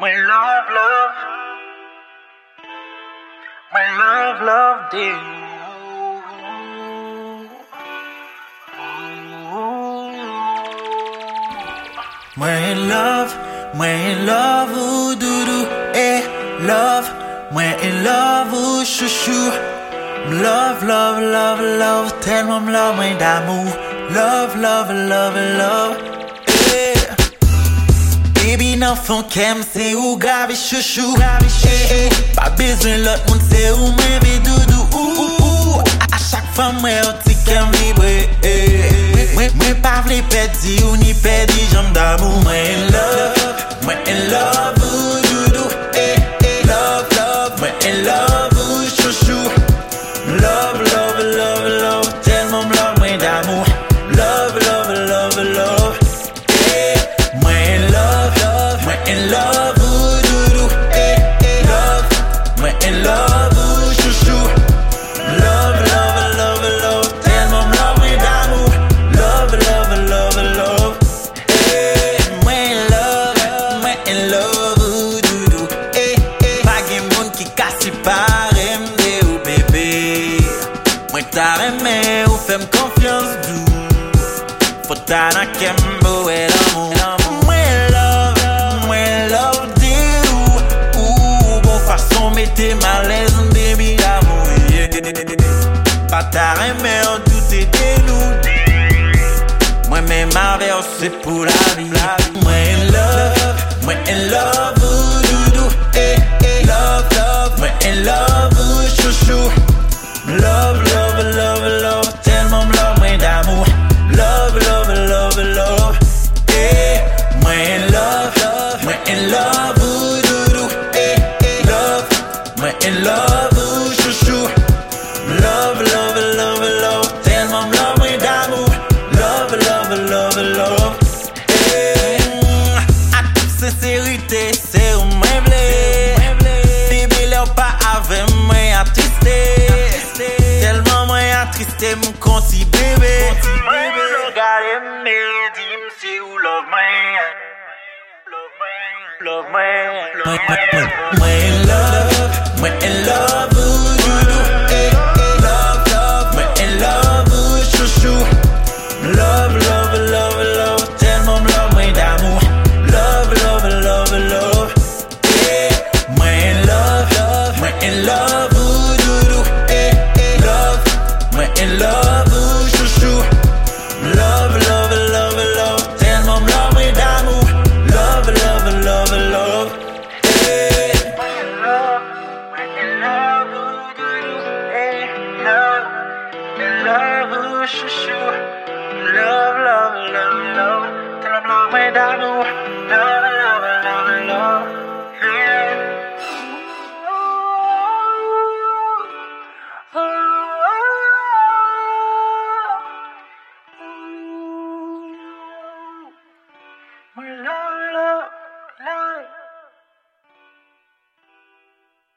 My love, love. My love, love, dear. My love, my love, ooh, doudou, eh, love, my love, ooh, chouchou. Love, love, love, love, tellement love, my d'amour. Love, love, love, love. Baby nan fon kem se ou grave chouchou eh, eh. Pa bezwen lot moun se ou mwen ve doudou ou. A, chak fam mwen ou ti kem vibre eh, eh. Mwen pa vle pedi ou ni pedi jom d'amou Mwen love, Potana kembo e l'amou Mwen love, mwen love di ou. Ou bon fason mette malez Baby amou Patare me ou tout e denou Mwen men ma ve ou se pou la vi Mwen love, mwen love. Love, mwen love ou doudou eh, eh. Love, mwen love ou chouchou Love, love, love, love. Tellement love mwen d'amour Love, love, love, love. Eh. A toute sincérité, c'est ou mwen vle Baby, lè ou pa ave mwen atriste Tellement mwen atriste mwen konti bebe Mwen regade mè, di mse ou love mwen Love mwen, love mwen Mwen love, mwen love ou doudou eh, eh. Love, love, mwen love ou chouchou Love, love, love, love Tellement love mwen d'amour Love, love, love, love eh. Mwen love, love, mwen love ou doudou eh, eh. Love, mwen love ou chouchou Love, Love, love ou chouchou Love, love, love, love. Tellement love mwen d'amour Love,